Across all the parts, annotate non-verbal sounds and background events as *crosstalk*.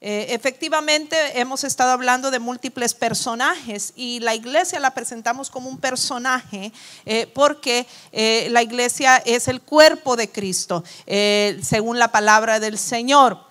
Eh, efectivamente, hemos estado hablando de múltiples personajes y la iglesia la presentamos como un personaje eh, porque eh, la iglesia es el cuerpo de Cristo, según la palabra del Señor.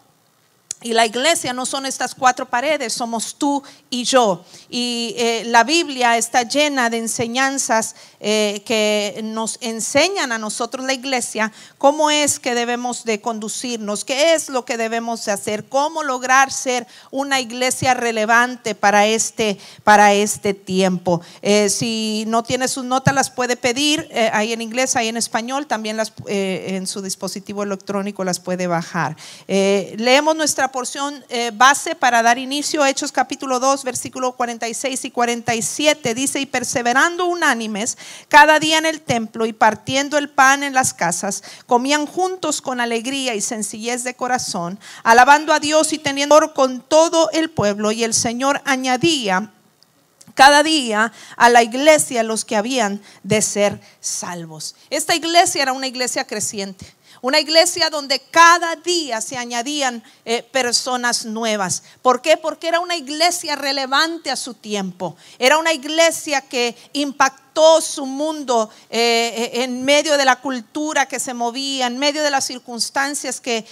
Y la iglesia no son estas cuatro paredes, somos tú y yo. Y eh, la Biblia está llena de enseñanzas eh, que nos enseñan a nosotros, la iglesia, cómo es que debemos de conducirnos, qué es lo que debemos de hacer, cómo lograr ser una iglesia relevante para este, para este tiempo. Eh, si no tiene sus notas, las puede pedir ahí en inglés, ahí en español, también las, en su dispositivo electrónico las puede bajar. leemos nuestra porción eh, base para dar inicio, Hechos capítulo 2, versículo 46 y 47, dice, y perseverando unánimes cada día en el templo y partiendo el pan en las casas, comían juntos con alegría y sencillez de corazón, alabando a Dios y teniendo con todo el pueblo, y el Señor añadía cada día a la iglesia los que habían de ser salvos. Esta iglesia era una iglesia creciente. Una iglesia donde cada día se añadían eh, personas nuevas. ¿Por qué? Porque era una iglesia relevante a su tiempo. Era una iglesia que impactó su mundo eh, eh, en medio de la cultura que se movía, en medio de las circunstancias que,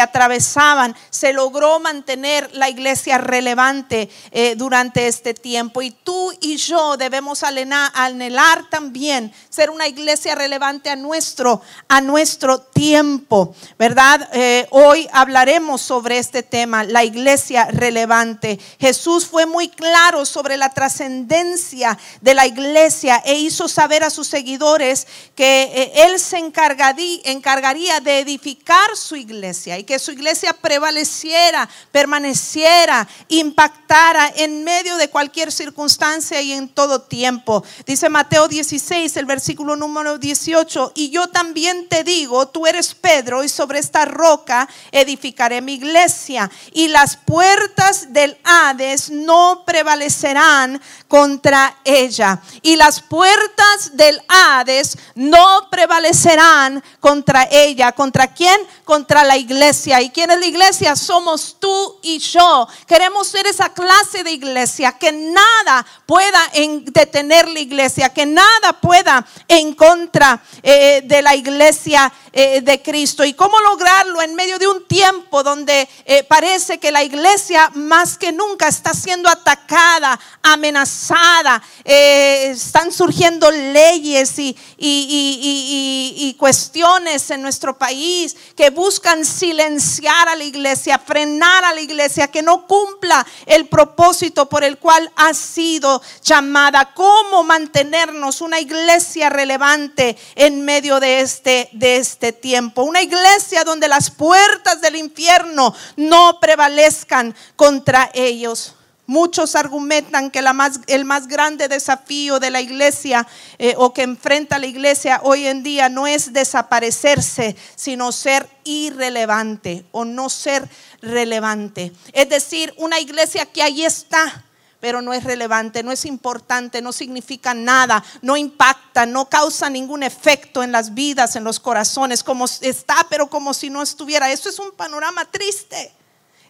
atravesaban, se logró mantener la iglesia relevante eh, durante este tiempo. Y tú y yo debemos anhelar también ser una iglesia relevante a nuestro, a nuestro tiempo, ¿verdad? hoy hablaremos sobre este tema, la iglesia relevante. Jesús fue muy claro sobre la trascendencia de la iglesia e hizo saber a sus seguidores que eh, él se encargaría de edificar su iglesia y que su iglesia prevaleciera, permaneciera, impactara en medio de cualquier circunstancia y en todo tiempo. Dice Mateo 16, el versículo número 18, y yo también te digo, tú eres Pedro y sobre esta roca edificaré mi iglesia y las puertas del Hades no prevalecerán contra ella. Y las puertas del Hades no prevalecerán contra ella. ¿Contra quién? Contra la iglesia. ¿Y quién es la iglesia? Somos tú y yo. Queremos ser esa clase de iglesia que nada pueda detener la iglesia, que nada pueda en contra eh, de la iglesia eh, de Cristo. ¿Y cómo lograrlo en medio de un tiempo donde eh, parece que la iglesia más que nunca está siendo atacada, amenazada? Están surgiendo leyes y, y, cuestiones en nuestro país que buscan silenciar a la iglesia, frenar a la iglesia, que no cumpla el propósito por el cual ha sido llamada. ¿Cómo mantenernos una iglesia relevante en medio de este, de este tiempo? Una iglesia donde las puertas del infierno no prevalezcan contra ellos. Muchos argumentan que el más grande desafío de la iglesia eh, o que enfrenta la iglesia hoy en día no es desaparecerse, sino ser irrelevante o no ser relevante. Es decir, una iglesia que ahí está, pero no es relevante, no es importante, no significa nada, no impacta, no causa ningún efecto en las vidas, en los corazones, como está, pero como si no estuviera. Eso es un panorama triste.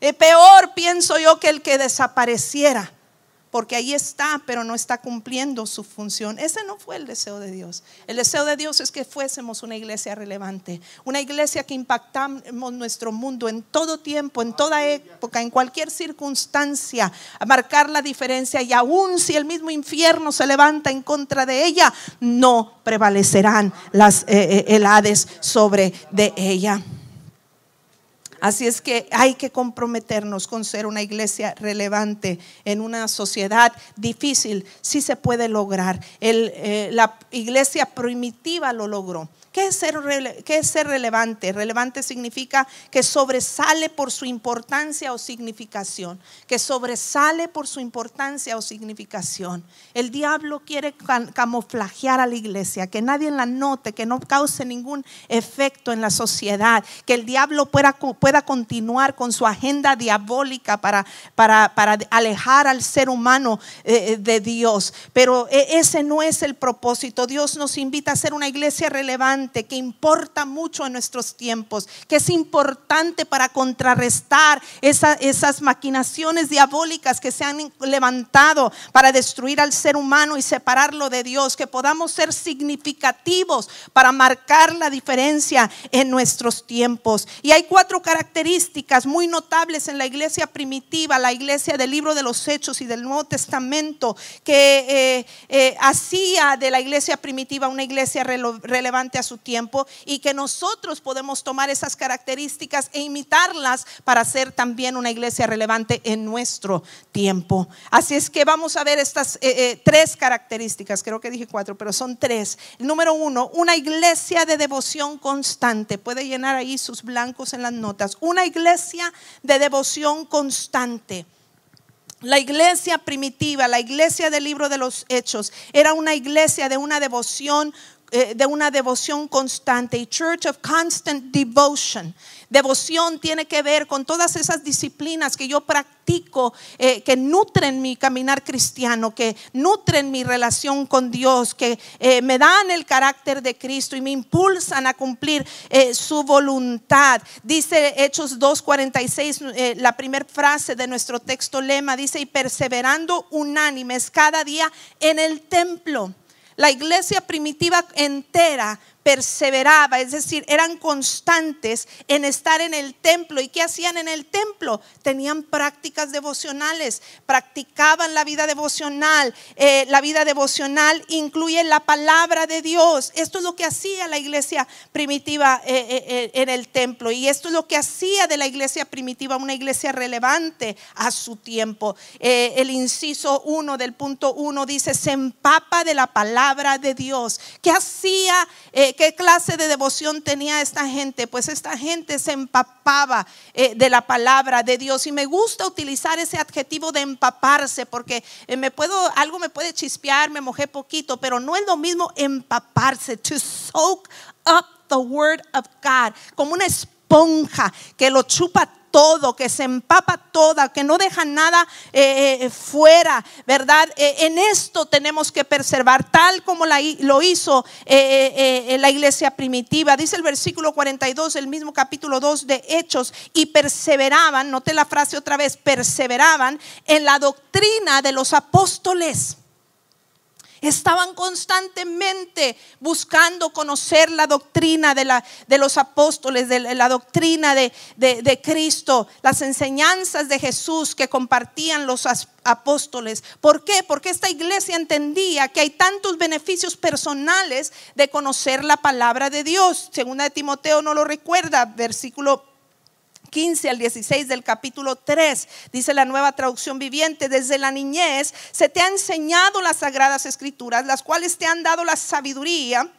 Es peor, pienso yo, que el que desapareciera, porque ahí está, pero no está cumpliendo su función. Ese no fue el deseo de Dios. El deseo de Dios es que fuésemos una iglesia relevante, una iglesia que impactamos nuestro mundo en todo tiempo, en toda época, en cualquier circunstancia, a marcar la diferencia y aún si el mismo infierno se levanta en contra de ella, no prevalecerán las eh, eh sobre de ella. Así es que hay que comprometernos con ser una iglesia relevante en una sociedad difícil. Sí se puede lograr. Eh, la iglesia primitiva lo logró. ¿Qué es, ser, relevante? Relevante significa que sobresale por su importancia o significación. Que sobresale por su importancia o significación. El diablo quiere camuflajear a la iglesia, que nadie la note, que no cause ningún efecto en la sociedad, que el diablo pueda, pueda continuar con su agenda diabólica para, para, para alejar al ser humano eh, de Dios. Pero ese no es el propósito. Dios nos invita a ser una iglesia relevante que importa mucho en nuestros tiempos, que es importante para contrarrestar esas maquinaciones diabólicas que se han levantado para destruir al ser humano y separarlo de Dios, que podamos ser significativos para marcar la diferencia en nuestros tiempos. Y hay cuatro características muy notables en la iglesia primitiva, la iglesia del libro de los Hechos y del Nuevo Testamento, que eh, eh, hacía de la iglesia primitiva una iglesia relevante a su tiempo y que nosotros podemos tomar esas características e imitarlas para ser también una iglesia relevante en nuestro tiempo. Así es que vamos a ver estas eh, tres características, creo que dije cuatro, pero son tres. Número uno, una iglesia de devoción constante. Puede llenar ahí sus blancos en las notas. Una iglesia de devoción constante. La iglesia primitiva, la iglesia del libro de los hechos, era una iglesia de una devoción eh, de una devoción constante, church of constant devotion. Devoción tiene que ver con todas esas disciplinas que yo practico, eh, que nutren mi caminar cristiano, que nutren mi relación con Dios, que eh, me dan el carácter de Cristo y me impulsan a cumplir su voluntad. Dice Hechos 2.46, la primera frase de nuestro texto lema, dice, y perseverando unánimes cada día en el templo la iglesia primitiva entera perseveraba, es decir, eran constantes en estar en el templo. ¿Y qué hacían en el templo? Tenían prácticas devocionales, practicaban la vida devocional. Eh, la vida devocional incluye la palabra de Dios. Esto es lo que hacía la iglesia primitiva eh, eh, en el templo. Y esto es lo que hacía de la iglesia primitiva una iglesia relevante a su tiempo. el inciso 1 del punto 1 dice, se empapa de la palabra de Dios. ¿Qué hacía? ¿Qué clase de devoción tenía esta gente? Pues esta gente se empapaba eh, de la palabra de Dios. Y me gusta utilizar ese adjetivo de empaparse porque eh, me puedo, algo me puede chispear, me mojé poquito, pero no es lo mismo empaparse, to soak up the word of God, como una esponja que lo chupa todo, que se empapa toda, que no deja nada eh, eh, fuera, ¿verdad? Eh, en esto tenemos que preservar, tal como lo hizo la iglesia primitiva. Dice el versículo 42, el mismo capítulo 2 de Hechos, y perseveraban, note la frase otra vez, perseveraban en la doctrina de los apóstoles. Estaban constantemente buscando conocer la doctrina de, la, de los apóstoles, de la doctrina de, de, Cristo, las enseñanzas de Jesús que compartían los apóstoles. ¿Por qué? Porque esta iglesia entendía que hay tantos beneficios personales de conocer la palabra de Dios. Segunda de Timoteo no lo recuerda, versículo 15 al 16 del capítulo 3, dice la nueva traducción viviente, desde la niñez se te ha enseñado las sagradas escrituras, las cuales te han dado la sabiduría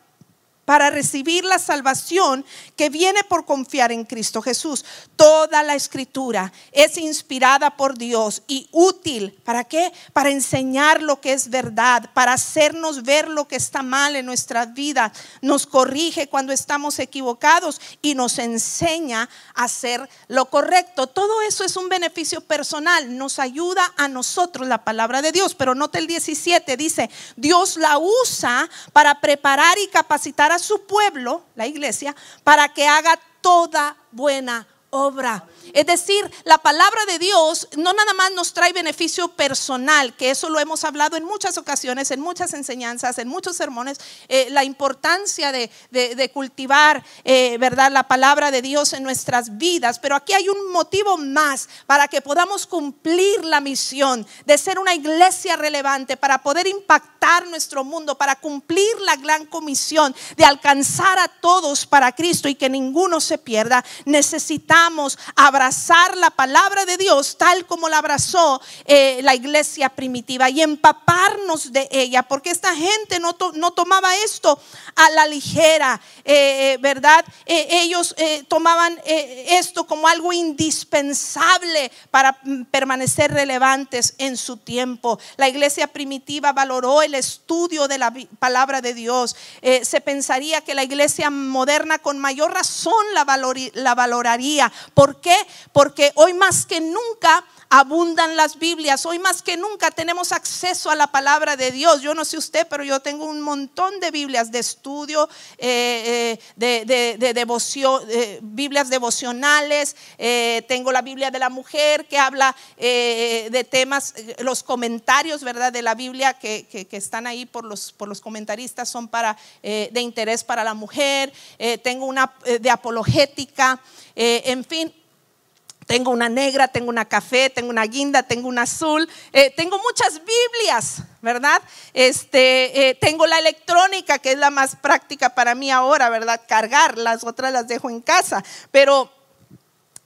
para recibir la salvación que viene por confiar en Cristo Jesús. Toda la escritura es inspirada por Dios y útil. ¿Para qué? Para enseñar lo que es verdad, para hacernos ver lo que está mal en nuestra vida. Nos corrige cuando estamos equivocados y nos enseña a hacer lo correcto. Todo eso es un beneficio personal. Nos ayuda a nosotros la palabra de Dios. Pero nota el 17, dice, Dios la usa para preparar y capacitar a su pueblo, la iglesia, para que haga toda buena obra. Es decir, la palabra de Dios no nada más nos trae beneficio personal, que eso lo hemos hablado en muchas ocasiones, en muchas enseñanzas, en muchos sermones, eh, la importancia de, cultivar, eh, ¿verdad?, la palabra de Dios en nuestras vidas. Pero aquí hay un motivo más para que podamos cumplir la misión de ser una iglesia relevante, para poder impactar nuestro mundo, para cumplir la gran comisión de alcanzar a todos para Cristo y que ninguno se pierda. Necesitamos abrazar la palabra de Dios tal como la abrazó eh, la iglesia primitiva y empaparnos de ella, porque esta gente no, no tomaba esto a la ligera, eh, eh, ¿verdad? ellos tomaban esto como algo indispensable para mm, permanecer relevantes en su tiempo. La iglesia primitiva valoró el estudio de la palabra de Dios. se pensaría que la iglesia moderna con mayor razón la, la valoraría. ¿Por qué? Porque hoy más que nunca abundan las Biblias. Hoy más que nunca tenemos acceso a la palabra de Dios. Yo no sé usted, pero yo tengo un montón de Biblias de estudio, eh, eh, de, devoción, Biblias devocionales. Eh, tengo la Biblia de la mujer que habla de temas, los comentarios, ¿verdad? De la Biblia que, que, están ahí por los, por los comentaristas son para, de interés para la mujer. tengo una de apologética. en fin, tengo una negra, tengo una café, tengo una guinda, tengo una azul, eh, tengo muchas Biblias, ¿verdad? Este, eh, tengo la electrónica, que es la más práctica para mí ahora, ¿verdad? Cargar, las otras las dejo en casa, pero...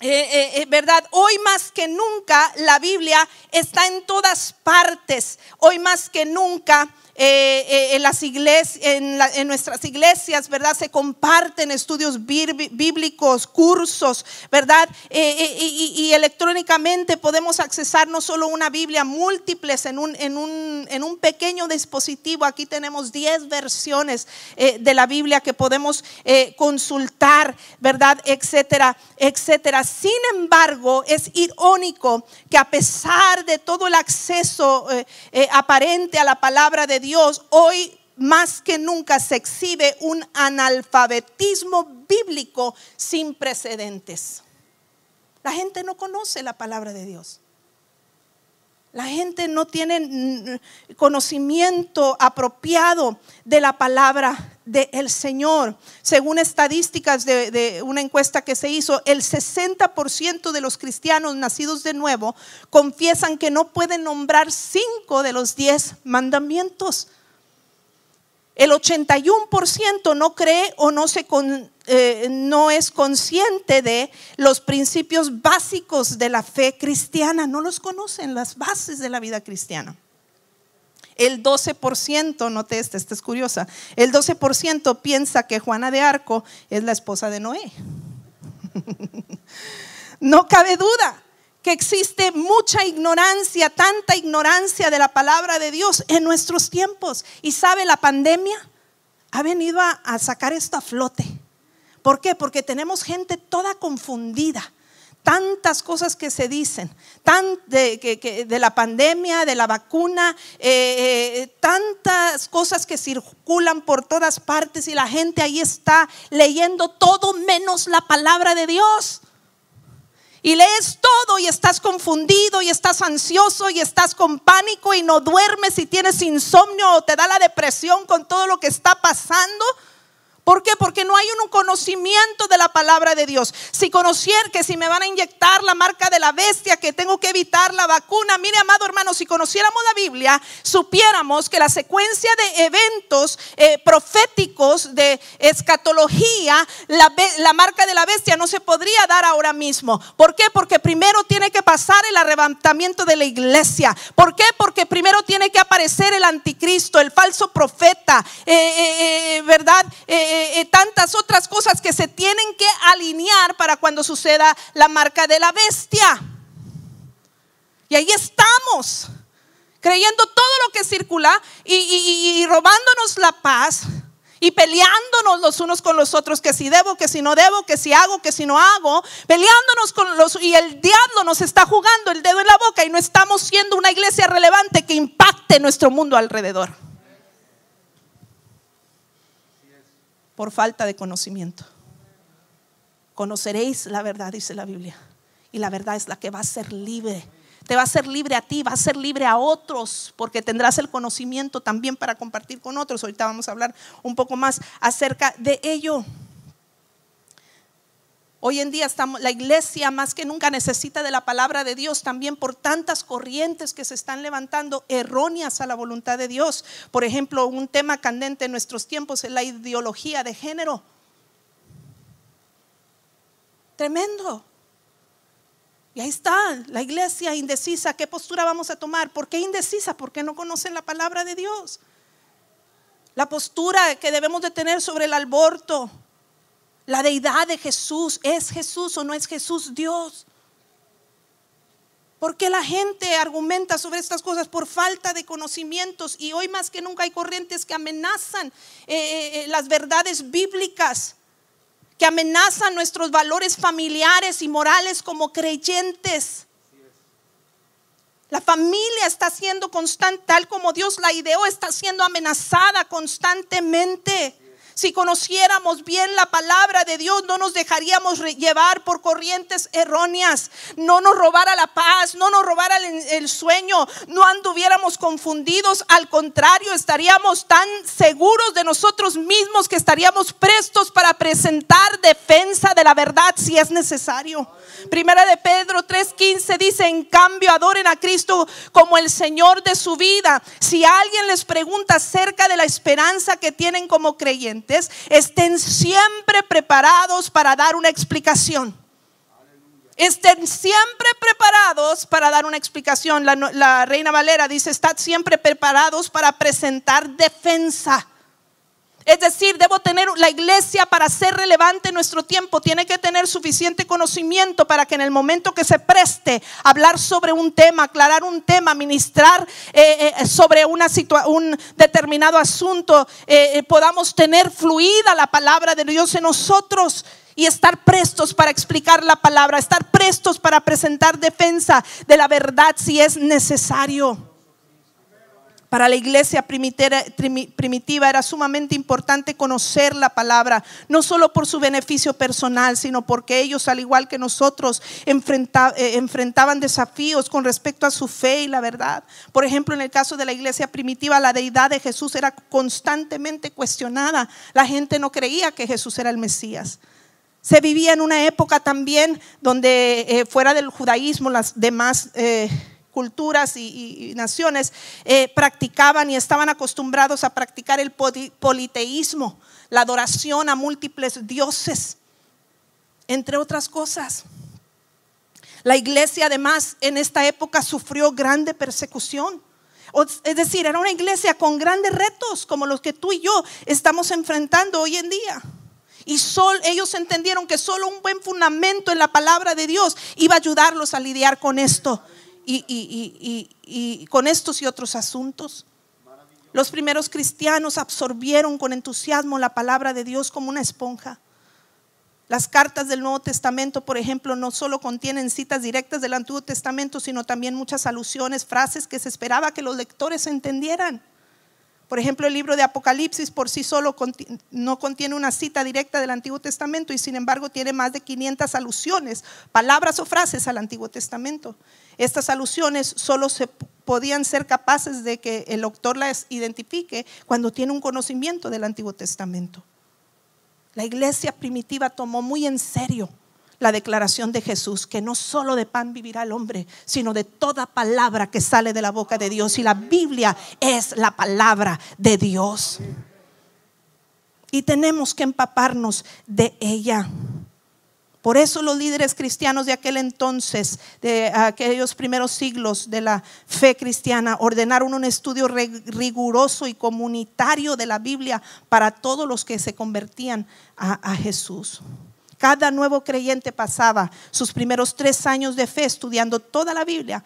Eh, ¿Verdad? Hoy más que nunca la Biblia está en todas partes. Hoy más que nunca eh, eh, en las iglesias, en, nuestras iglesias, ¿verdad? Se comparten estudios bíblicos, cursos, ¿verdad? Eh, y, electrónicamente podemos accesar no solo una Biblia, múltiples en un, en un, en un pequeño dispositivo. Aquí tenemos 10 versiones de la Biblia que podemos consultar, ¿verdad? Etcétera, etcétera. Sin embargo, es irónico que a pesar de todo el acceso aparente a la palabra de Dios, Dios, hoy más que nunca se exhibe un analfabetismo bíblico sin precedentes. La gente no conoce la palabra de Dios. La gente no tiene conocimiento apropiado de la palabra del Señor. Según estadísticas de, de, una encuesta que se hizo, el 60% de los cristianos nacidos de nuevo confiesan que no pueden nombrar cinco de los diez mandamientos. El 81% no cree o no, se eh, no es consciente de los principios básicos de la fe cristiana, no los conocen, las bases de la vida cristiana. El 12%, note esta, esta es curiosa, el 12% piensa que Juana de Arco es la esposa de Noé. *laughs* no cabe duda que existe mucha ignorancia, tanta ignorancia de la palabra de Dios en nuestros tiempos. Y sabe, la pandemia ha venido a, sacar esto a flote. ¿Por qué? Porque tenemos gente toda confundida tantas cosas que se dicen, de, la pandemia, de la vacuna, eh, eh, tantas cosas que circulan por todas partes y la gente ahí está leyendo todo menos la palabra de Dios y lees todo y estás confundido y estás ansioso y estás con pánico y no duermes y tienes insomnio o te da la depresión con todo lo que está pasando. ¿Por qué? Porque no hay un conocimiento de la palabra de Dios. Si conociera que si me van a inyectar la marca de la bestia, que tengo que evitar la vacuna, mire amado hermano, si conociéramos la Biblia, supiéramos que la secuencia de eventos eh, proféticos de escatología, la, marca de la bestia no se podría dar ahora mismo. ¿Por qué? Porque primero tiene que pasar el arrebatamiento de la iglesia. ¿Por qué? Porque primero tiene que aparecer el anticristo, el falso profeta, eh, eh, ¿verdad? Eh, eh, tantas otras cosas que se tienen que alinear para cuando suceda la marca de la bestia. Y ahí estamos, creyendo todo lo que circula y, robándonos la paz y peleándonos los unos con los otros, que si debo, que si no debo, que si hago, que si no hago, peleándonos con los... Y el diablo nos está jugando el dedo en la boca y no estamos siendo una iglesia relevante que impacte nuestro mundo alrededor. Por falta de conocimiento. Conoceréis la verdad, dice la Biblia. Y la verdad es la que va a ser libre. Te va a ser libre a ti, va a ser libre a otros, porque tendrás el conocimiento también para compartir con otros. Ahorita vamos a hablar un poco más acerca de ello. Hoy en día estamos, la iglesia más que nunca necesita de la palabra de Dios también por tantas corrientes que se están levantando erróneas a la voluntad de Dios. Por ejemplo, un tema candente en nuestros tiempos es la ideología de género. Tremendo. Y ahí está la iglesia indecisa. ¿Qué postura vamos a tomar? ¿Por qué indecisa? Porque no conocen la palabra de Dios. La postura que debemos de tener sobre el aborto, la deidad de Jesús, ¿es Jesús o no es Jesús Dios? ¿Por qué la gente argumenta sobre estas cosas? Por falta de conocimientos. Y hoy más que nunca hay corrientes que amenazan eh, eh, eh, las verdades bíblicas, que amenazan nuestros valores familiares y morales como creyentes. La familia está siendo constante, tal como Dios la ideó, está siendo amenazada constantemente. Si conociéramos bien la palabra de Dios, no nos dejaríamos llevar por corrientes erróneas, no nos robara la paz, no nos robara el, sueño, no anduviéramos confundidos, al contrario, estaríamos tan seguros de nosotros mismos que estaríamos prestos para presentar defensa de la verdad si es necesario. Primera de Pedro 3:15 dice, en cambio, adoren a Cristo como el Señor de su vida. Si alguien les pregunta acerca de la esperanza que tienen como creyentes, estén siempre preparados para dar una explicación. Estén siempre preparados para dar una explicación. La, la Reina Valera dice, estad siempre preparados para presentar defensa. Es decir, debo tener la iglesia para ser relevante en nuestro tiempo. Tiene que tener suficiente conocimiento para que en el momento que se preste hablar sobre un tema, aclarar un tema, ministrar eh, eh, sobre una un determinado asunto, eh, podamos tener fluida la palabra de Dios en nosotros y estar prestos para explicar la palabra, estar prestos para presentar defensa de la verdad si es necesario. Para la iglesia primitiva era sumamente importante conocer la palabra, no solo por su beneficio personal, sino porque ellos, al igual que nosotros, eh, enfrentaban desafíos con respecto a su fe y la verdad. Por ejemplo, en el caso de la iglesia primitiva, la deidad de Jesús era constantemente cuestionada. La gente no creía que Jesús era el Mesías. Se vivía en una época también donde eh, fuera del judaísmo las demás... Eh, culturas y, naciones eh, practicaban y estaban acostumbrados a practicar el politeísmo, la adoración a múltiples dioses, entre otras cosas. La iglesia además en esta época sufrió grande persecución. Es decir, era una iglesia con grandes retos como los que tú y yo estamos enfrentando hoy en día. Y ellos entendieron que solo un buen fundamento en la palabra de Dios iba a ayudarlos a lidiar con esto y, con estos y otros asuntos. Los primeros cristianos absorbieron con entusiasmo la palabra de Dios como una esponja. Las cartas del Nuevo Testamento, por ejemplo, no solo contienen citas directas del Antiguo Testamento, sino también muchas alusiones, frases que se esperaba que los lectores entendieran. Por ejemplo, el libro de Apocalipsis por sí solo no contiene una cita directa del Antiguo Testamento y sin embargo tiene más de 500 alusiones, palabras o frases al Antiguo Testamento. Estas alusiones solo se podían ser capaces de que el autor las identifique cuando tiene un conocimiento del Antiguo Testamento. La iglesia primitiva tomó muy en serio la declaración de Jesús, que no solo de pan vivirá el hombre, sino de toda palabra que sale de la boca de Dios. Y la Biblia es la palabra de Dios. Y tenemos que empaparnos de ella. Por eso los líderes cristianos de aquel entonces, de aquellos primeros siglos de la fe cristiana, ordenaron un estudio riguroso y comunitario de la Biblia para todos los que se convertían a, a Jesús. Cada nuevo creyente pasaba sus primeros tres años de fe estudiando toda la Biblia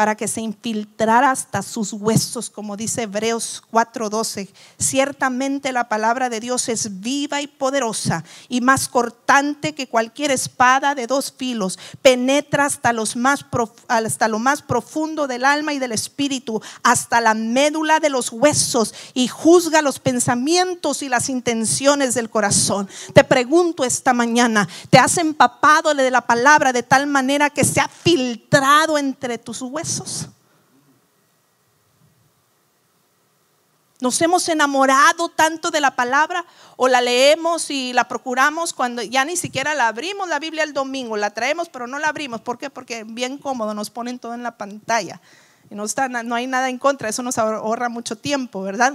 para que se infiltrara hasta sus huesos, como dice Hebreos 4:12. Ciertamente la palabra de Dios es viva y poderosa y más cortante que cualquier espada de dos filos. Penetra hasta, los más hasta lo más profundo del alma y del espíritu, hasta la médula de los huesos y juzga los pensamientos y las intenciones del corazón. Te pregunto esta mañana, ¿te has empapado de la palabra de tal manera que se ha filtrado entre tus huesos? Nos hemos enamorado tanto de la palabra o la leemos y la procuramos cuando ya ni siquiera la abrimos la Biblia el domingo, la traemos pero no la abrimos. ¿Por qué? Porque bien cómodo, nos ponen todo en la pantalla. Y no, está, no hay nada en contra, eso nos ahorra mucho tiempo, ¿verdad?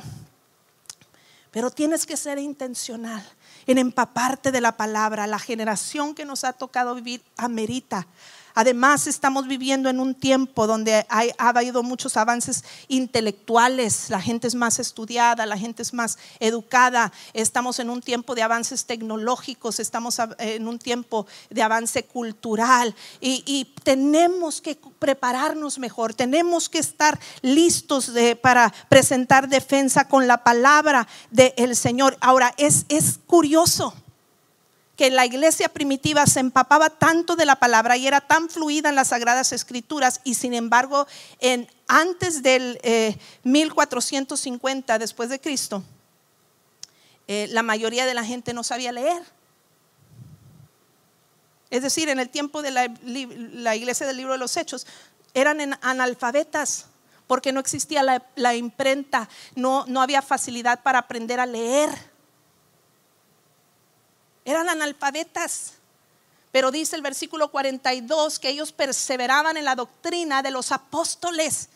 Pero tienes que ser intencional en empaparte de la palabra. La generación que nos ha tocado vivir amerita Además, estamos viviendo en un tiempo donde ha habido muchos avances intelectuales, la gente es más estudiada, la gente es más educada, estamos en un tiempo de avances tecnológicos, estamos en un tiempo de avance cultural. Y, tenemos que prepararnos mejor, tenemos que estar listos para presentar defensa con la palabra del Señor. Ahora, es, es curioso que la iglesia primitiva se empapaba tanto de la palabra y era tan fluida en las sagradas escrituras y sin embargo en, antes del 1450 eh, después de Cristo, eh, la mayoría de la gente no sabía leer. Es decir, en el tiempo de la, iglesia del libro de los Hechos, eran analfabetas porque no existía la, imprenta, no, no había facilidad para aprender a leer eran analfabetas. Pero dice el versículo 42 que ellos perseveraban en la doctrina de los apóstoles.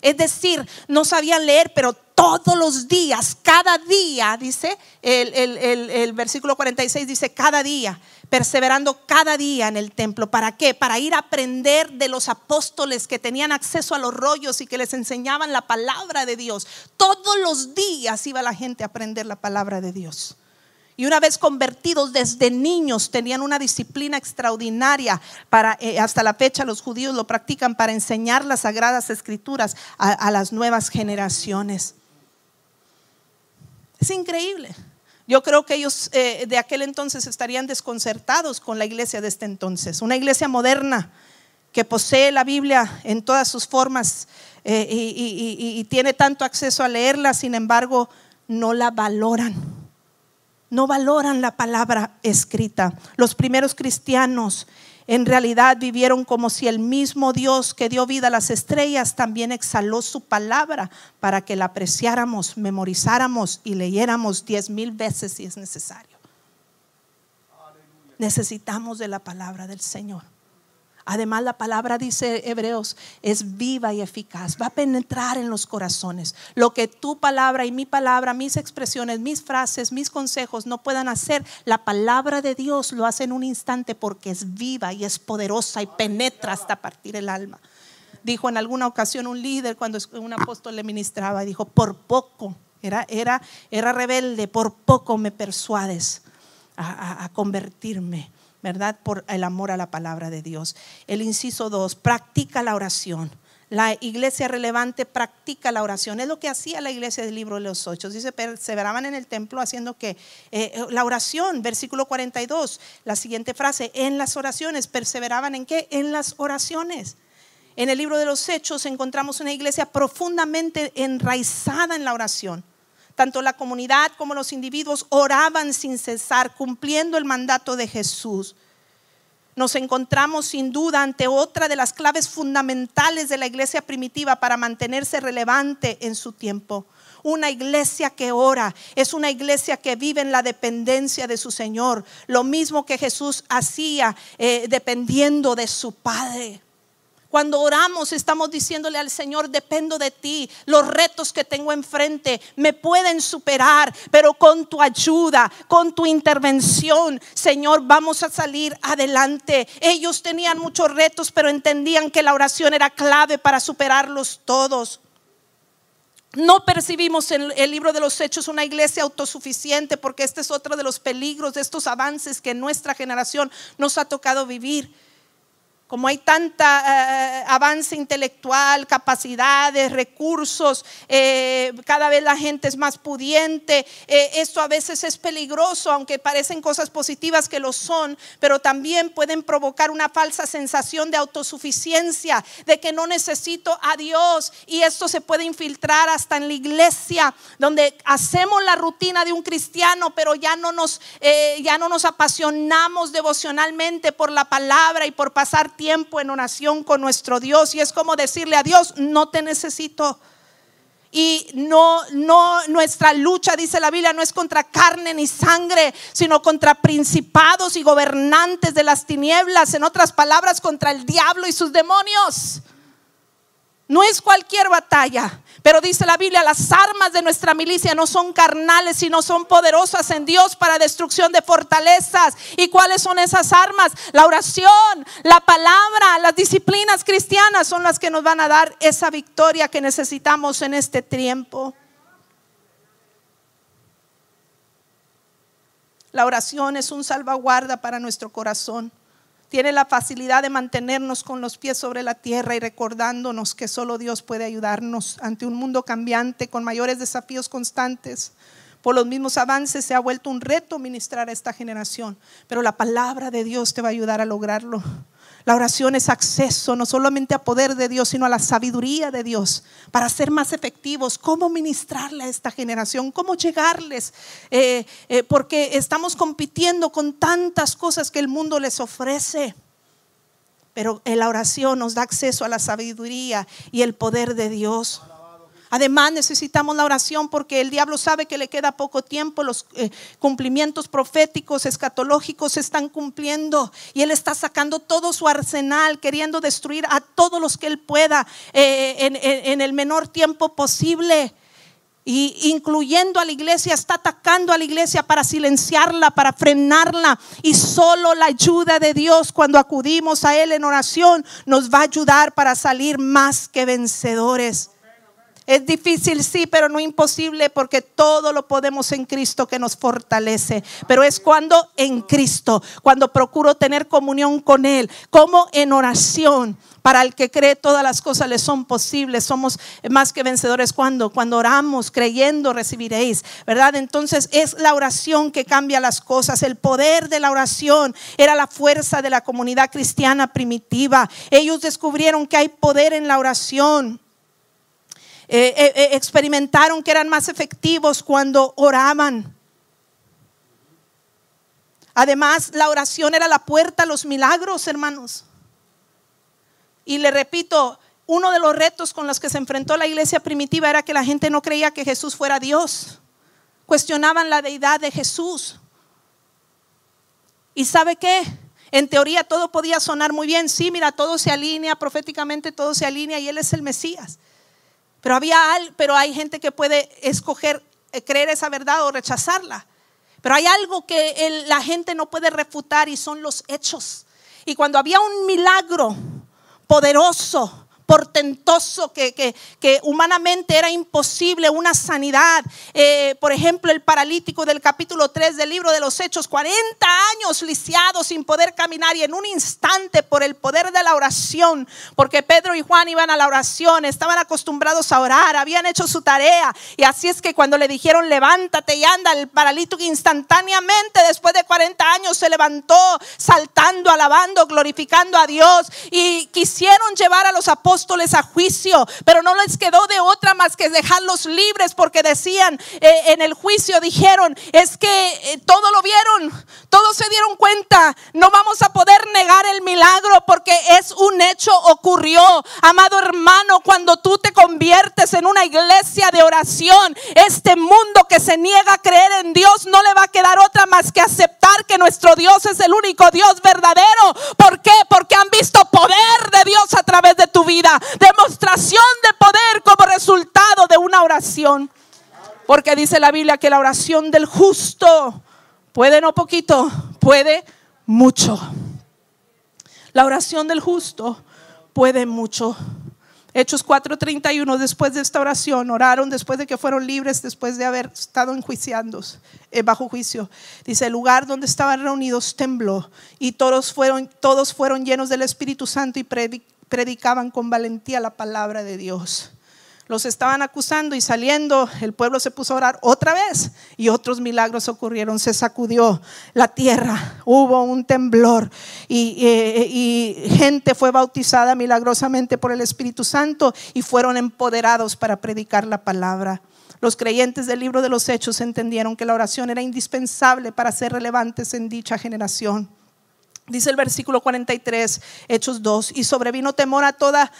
Es decir, no sabían leer, pero todos los días, cada día, dice el, el, versículo 46, dice cada día, perseverando cada día en el templo. ¿Para qué? Para ir a aprender de los apóstoles que tenían acceso a los rollos y que les enseñaban la palabra de Dios. Todos los días iba la gente a aprender la palabra de Dios. Y una vez convertidos desde niños tenían una disciplina extraordinaria para eh, hasta la fecha los judíos lo practican para enseñar las sagradas escrituras a, las nuevas generaciones. Es increíble. Yo creo que ellos eh, de aquel entonces estarían desconcertados con la iglesia de este entonces. Una iglesia moderna que posee la Biblia en todas sus formas eh, y tiene tanto acceso a leerla, sin embargo, no la valoran no valoran la palabra escrita. Los primeros cristianos en realidad vivieron como si el mismo Dios que dio vida a las estrellas también exhaló su palabra para que la apreciáramos, memorizáramos y leyéramos diez mil veces si es necesario. Necesitamos de la palabra del Señor. Además, la palabra, dice Hebreos, es viva y eficaz. Va a penetrar en los corazones. Lo que tu palabra y mi palabra, mis expresiones, mis frases, mis consejos no puedan hacer, la palabra de Dios lo hace en un instante porque es viva y es poderosa y penetra hasta partir el alma. Dijo en alguna ocasión un líder cuando un apóstol le ministraba, dijo, por poco, era, era, era rebelde, por poco me persuades a convertirme. ¿Verdad? Por el amor a la palabra de Dios. El inciso 2, practica la oración. La iglesia relevante practica la oración. Es lo que hacía la iglesia del libro de los ocho. Dice, perseveraban en el templo haciendo que eh, la oración, versículo 42, la siguiente frase, en las oraciones, perseveraban en qué? En las oraciones. En el libro de los hechos encontramos una iglesia profundamente enraizada en la oración. Tanto la comunidad como los individuos oraban sin cesar, cumpliendo el mandato de Jesús. Nos encontramos sin duda ante otra de las claves fundamentales de la iglesia primitiva para mantenerse relevante en su tiempo. Una iglesia que ora es una iglesia que vive en la dependencia de su Señor, lo mismo que Jesús hacía eh, dependiendo de su Padre. Cuando oramos estamos diciéndole al Señor, dependo de ti, los retos que tengo enfrente me pueden superar, pero con tu ayuda, con tu intervención, Señor, vamos a salir adelante. Ellos tenían muchos retos, pero entendían que la oración era clave para superarlos todos. No percibimos en el libro de los Hechos una iglesia autosuficiente porque este es otro de los peligros de estos avances que nuestra generación nos ha tocado vivir como hay tanta eh, avance intelectual, capacidades, recursos, eh, cada vez la gente es más pudiente, eh, esto a veces es peligroso, aunque parecen cosas positivas que lo son, pero también pueden provocar una falsa sensación de autosuficiencia, de que no necesito a Dios, y esto se puede infiltrar hasta en la iglesia, donde hacemos la rutina de un cristiano, pero ya no nos, ya no nos apasionamos devocionalmente por la palabra y por pasar tiempo en oración con nuestro Dios y es como decirle a Dios, no te necesito. Y no, no, nuestra lucha, dice la Biblia, no es contra carne ni sangre, sino contra principados y gobernantes de las tinieblas, en otras palabras, contra el diablo y sus demonios. No es cualquier batalla, pero dice la Biblia, las armas de nuestra milicia no son carnales, sino son poderosas en Dios para destrucción de fortalezas. ¿Y cuáles son esas armas? La oración, la palabra, las disciplinas cristianas son las que nos van a dar esa victoria que necesitamos en este tiempo. La oración es un salvaguarda para nuestro corazón tiene la facilidad de mantenernos con los pies sobre la tierra y recordándonos que solo Dios puede ayudarnos ante un mundo cambiante con mayores desafíos constantes. Por los mismos avances se ha vuelto un reto ministrar a esta generación, pero la palabra de Dios te va a ayudar a lograrlo. La oración es acceso no solamente a poder de Dios, sino a la sabiduría de Dios para ser más efectivos. ¿Cómo ministrarle a esta generación? ¿Cómo llegarles? Eh, eh, porque estamos compitiendo con tantas cosas que el mundo les ofrece. Pero la oración nos da acceso a la sabiduría y el poder de Dios. Además necesitamos la oración porque el diablo sabe que le queda poco tiempo, los eh, cumplimientos proféticos, escatológicos se están cumpliendo y él está sacando todo su arsenal, queriendo destruir a todos los que él pueda eh, en, el menor tiempo posible. Y incluyendo a la iglesia, está atacando a la iglesia para silenciarla, para frenarla. Y solo la ayuda de Dios cuando acudimos a Él en oración nos va a ayudar para salir más que vencedores. Es difícil, sí, pero no imposible porque todo lo podemos en Cristo que nos fortalece. Pero es cuando en Cristo, cuando procuro tener comunión con Él, como en oración. Para el que cree todas las cosas le son posibles. Somos más que vencedores cuando cuando oramos creyendo recibiréis, ¿verdad? Entonces es la oración que cambia las cosas. El poder de la oración era la fuerza de la comunidad cristiana primitiva. Ellos descubrieron que hay poder en la oración. Eh, eh, eh, experimentaron que eran más efectivos cuando oraban. Además, la oración era la puerta a los milagros, hermanos. Y le repito, uno de los retos con los que se enfrentó la iglesia primitiva era que la gente no creía que Jesús fuera Dios. Cuestionaban la deidad de Jesús. ¿Y sabe qué? En teoría todo podía sonar muy bien. Sí, mira, todo se alinea, proféticamente todo se alinea y Él es el Mesías. Pero, había, pero hay gente que puede escoger eh, creer esa verdad o rechazarla. Pero hay algo que la gente no puede refutar y son los hechos. Y cuando había un milagro poderoso, portentoso que, que, humanamente era imposible, una sanidad. Eh, por ejemplo, el paralítico del capítulo 3 del libro de los Hechos, 40 años lisiado sin poder caminar y en un instante por el poder de la oración, porque Pedro y Juan iban a la oración, estaban acostumbrados a orar, habían hecho su tarea y así es que cuando le dijeron levántate y anda, el paralítico instantáneamente después de 40 años se levantó saltando, alabando, glorificando a Dios y quisieron llevar a los apóstoles a juicio, pero no les quedó de otra más que dejarlos libres porque decían eh, en el juicio, dijeron, es que eh, todo lo vieron, todos se dieron cuenta, no vamos a poder negar el milagro porque es un hecho, ocurrió. Amado hermano, cuando tú te conviertes en una iglesia de oración, este mundo que se niega a creer en Dios no le va a quedar otra más que aceptar que nuestro Dios es el único Dios verdadero. ¿Por qué? Porque han visto poder de Dios a través de tu vida demostración de poder como resultado de una oración. Porque dice la Biblia que la oración del justo puede no poquito, puede mucho. La oración del justo puede mucho. Hechos 4:31, después de esta oración, oraron después de que fueron libres, después de haber estado enjuiciados, eh, bajo juicio. Dice, el lugar donde estaban reunidos tembló y todos fueron, todos fueron llenos del Espíritu Santo y predicaron predicaban con valentía la palabra de Dios. Los estaban acusando y saliendo, el pueblo se puso a orar otra vez y otros milagros ocurrieron. Se sacudió la tierra, hubo un temblor y, y gente fue bautizada milagrosamente por el Espíritu Santo y fueron empoderados para predicar la palabra. Los creyentes del libro de los Hechos entendieron que la oración era indispensable para ser relevantes en dicha generación. Dice el versículo 43, Hechos 2, y sobrevino temor a toda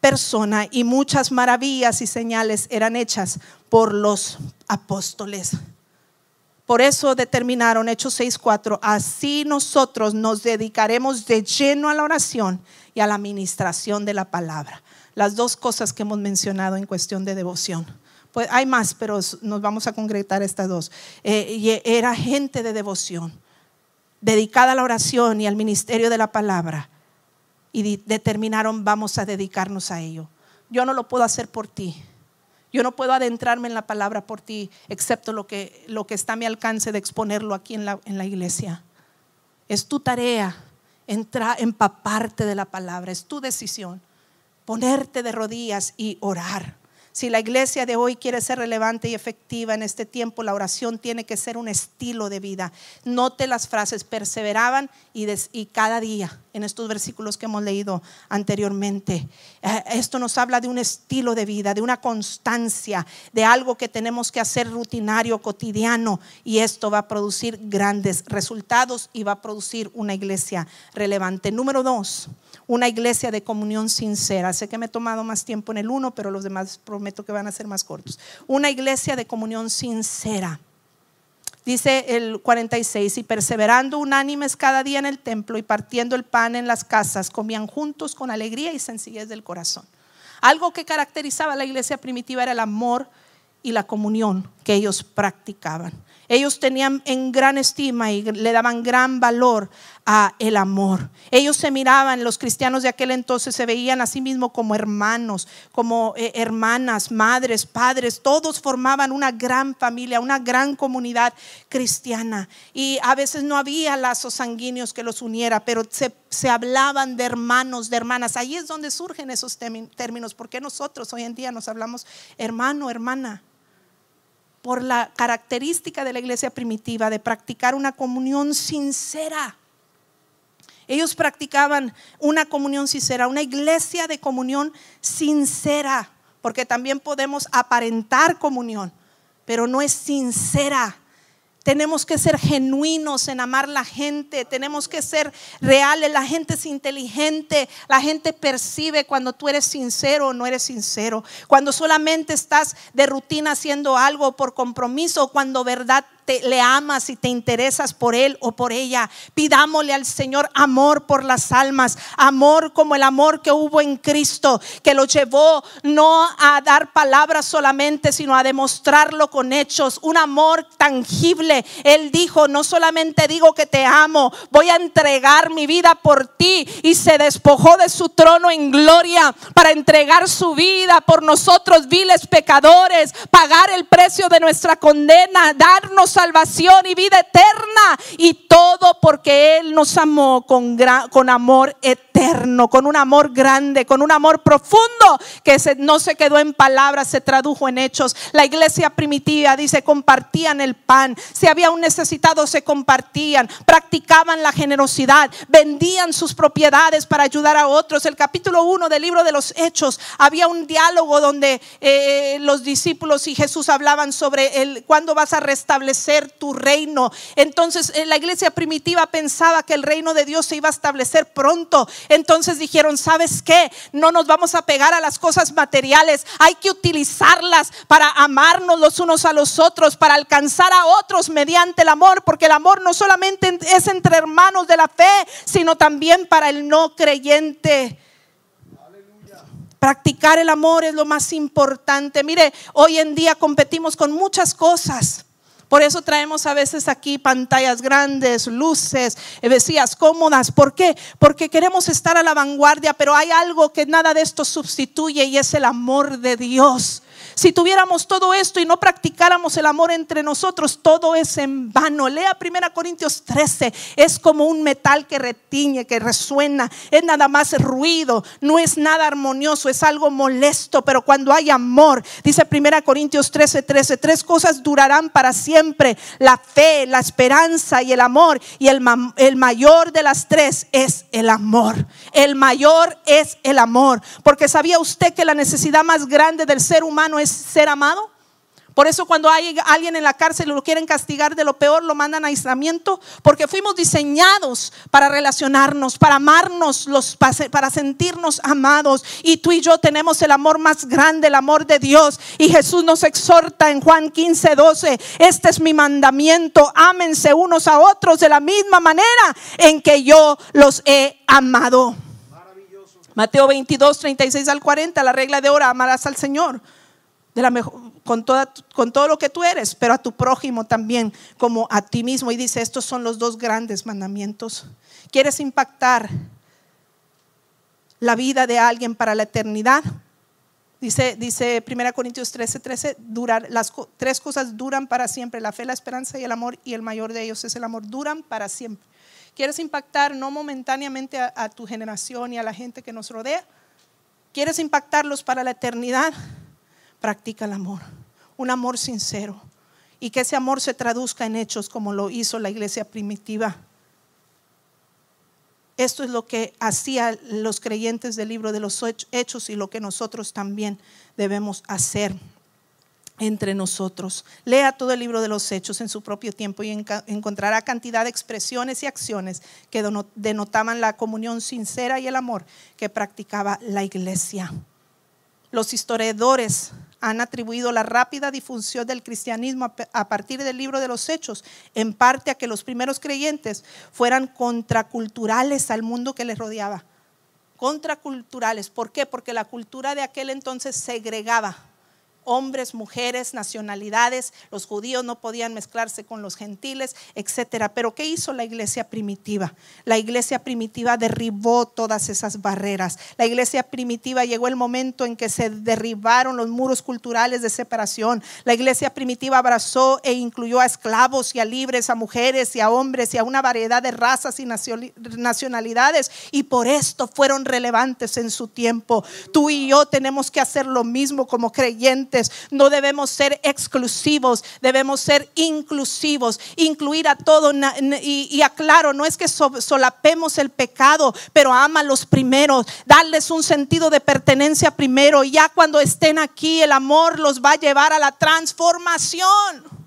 persona y muchas maravillas y señales eran hechas por los apóstoles. Por eso determinaron Hechos 6:4, así nosotros nos dedicaremos de lleno a la oración y a la administración de la palabra. Las dos cosas que hemos mencionado en cuestión de devoción. Pues hay más, pero nos vamos a concretar estas dos. Eh, era gente de devoción dedicada a la oración y al ministerio de la palabra y determinaron vamos a dedicarnos a ello. Yo no lo puedo hacer por ti. Yo no puedo adentrarme en la palabra por ti, excepto lo que, lo que está a mi alcance de exponerlo aquí en la, en la iglesia. Es tu tarea entrar, empaparte de la palabra, es tu decisión. Ponerte de rodillas y orar Si la iglesia de hoy quiere ser relevante y efectiva en este tiempo, la oración tiene que ser un estilo de vida. Note las frases, perseveraban y, y cada día, en estos versículos que hemos leído anteriormente. Eh, esto nos habla de un estilo de vida, de una constancia, de algo que tenemos que hacer rutinario, cotidiano, y esto va a producir grandes resultados y va a producir una iglesia relevante. Número dos una iglesia de comunión sincera. Sé que me he tomado más tiempo en el uno, pero los demás prometo que van a ser más cortos. Una iglesia de comunión sincera. Dice el 46, y perseverando unánimes cada día en el templo y partiendo el pan en las casas, comían juntos con alegría y sencillez del corazón. Algo que caracterizaba a la iglesia primitiva era el amor y la comunión que ellos practicaban. Ellos tenían en gran estima y le daban gran valor a el amor. Ellos se miraban, los cristianos de aquel entonces se veían a sí mismos como hermanos, como eh, hermanas, madres, padres, todos formaban una gran familia, una gran comunidad cristiana. Y a veces no había lazos sanguíneos que los uniera, pero se, se hablaban de hermanos, de hermanas. Ahí es donde surgen esos términos, porque nosotros hoy en día nos hablamos hermano, hermana por la característica de la iglesia primitiva de practicar una comunión sincera. Ellos practicaban una comunión sincera, una iglesia de comunión sincera, porque también podemos aparentar comunión, pero no es sincera. Tenemos que ser genuinos en amar la gente, tenemos que ser reales, la gente es inteligente, la gente percibe cuando tú eres sincero o no eres sincero, cuando solamente estás de rutina haciendo algo por compromiso, cuando verdad le amas y te interesas por él o por ella. Pidámosle al Señor amor por las almas, amor como el amor que hubo en Cristo, que lo llevó no a dar palabras solamente, sino a demostrarlo con hechos, un amor tangible. Él dijo, no solamente digo que te amo, voy a entregar mi vida por ti y se despojó de su trono en gloria para entregar su vida por nosotros, viles pecadores, pagar el precio de nuestra condena, darnos salvación y vida eterna. Y todo porque Él nos amó con, con amor eterno, con un amor grande, con un amor profundo que no se quedó en palabras, se tradujo en hechos. La iglesia primitiva dice, compartían el pan. Si había un necesitado, se compartían, practicaban la generosidad, vendían sus propiedades para ayudar a otros. El capítulo 1 del libro de los hechos, había un diálogo donde eh, los discípulos y Jesús hablaban sobre el, cuándo vas a restablecer tu reino. Entonces eh, la iglesia primitiva pensaba que el reino de Dios se iba a establecer pronto. Entonces dijeron, ¿sabes qué? No nos vamos a pegar a las cosas materiales. Hay que utilizarlas para amarnos los unos a los otros, para alcanzar a otros mediante el amor, porque el amor no solamente es entre hermanos de la fe, sino también para el no creyente. Practicar el amor es lo más importante. Mire, hoy en día competimos con muchas cosas. Por eso traemos a veces aquí pantallas grandes, luces, vestidas cómodas. ¿Por qué? Porque queremos estar a la vanguardia, pero hay algo que nada de esto sustituye y es el amor de Dios. Si tuviéramos todo esto y no practicáramos el amor entre nosotros, todo es en vano. Lea 1 Corintios 13. Es como un metal que retiñe, que resuena. Es nada más ruido. No es nada armonioso. Es algo molesto. Pero cuando hay amor, dice 1 Corintios 13, 13, tres cosas durarán para siempre. La fe, la esperanza y el amor. Y el, el mayor de las tres es el amor. El mayor es el amor. Porque sabía usted que la necesidad más grande del ser humano es ser amado. Por eso cuando hay alguien en la cárcel y lo quieren castigar de lo peor, lo mandan a aislamiento, porque fuimos diseñados para relacionarnos, para amarnos, los, para sentirnos amados. Y tú y yo tenemos el amor más grande, el amor de Dios. Y Jesús nos exhorta en Juan 15, 12, este es mi mandamiento, ámense unos a otros de la misma manera en que yo los he amado. Mateo 22, 36 al 40, la regla de oro, amarás al Señor con, con todo lo que tú eres, pero a tu prójimo también como a ti mismo. Y dice, estos son los dos grandes mandamientos. ¿Quieres impactar la vida de alguien para la eternidad? Dice, dice 1 Corintios 13, 13, durar, las tres cosas duran para siempre, la fe, la esperanza y el amor, y el mayor de ellos es el amor, duran para siempre. ¿Quieres impactar no momentáneamente a tu generación y a la gente que nos rodea? ¿Quieres impactarlos para la eternidad? Practica el amor, un amor sincero, y que ese amor se traduzca en hechos como lo hizo la iglesia primitiva. Esto es lo que hacían los creyentes del libro de los hechos y lo que nosotros también debemos hacer entre nosotros. Lea todo el libro de los hechos en su propio tiempo y encontrará cantidad de expresiones y acciones que denotaban la comunión sincera y el amor que practicaba la iglesia. Los historiadores han atribuido la rápida difusión del cristianismo a partir del libro de los hechos, en parte a que los primeros creyentes fueran contraculturales al mundo que les rodeaba. Contraculturales, ¿por qué? Porque la cultura de aquel entonces segregaba hombres, mujeres, nacionalidades, los judíos no podían mezclarse con los gentiles, etcétera. Pero ¿qué hizo la iglesia primitiva? La iglesia primitiva derribó todas esas barreras. La iglesia primitiva llegó el momento en que se derribaron los muros culturales de separación. La iglesia primitiva abrazó e incluyó a esclavos y a libres, a mujeres y a hombres y a una variedad de razas y nacionalidades y por esto fueron relevantes en su tiempo. Tú y yo tenemos que hacer lo mismo como creyentes no debemos ser exclusivos, debemos ser inclusivos, incluir a todo. Y, aclaro, no es que solapemos el pecado, pero los primero, darles un sentido de pertenencia primero. Ya cuando estén aquí, el amor los va a llevar a la transformación.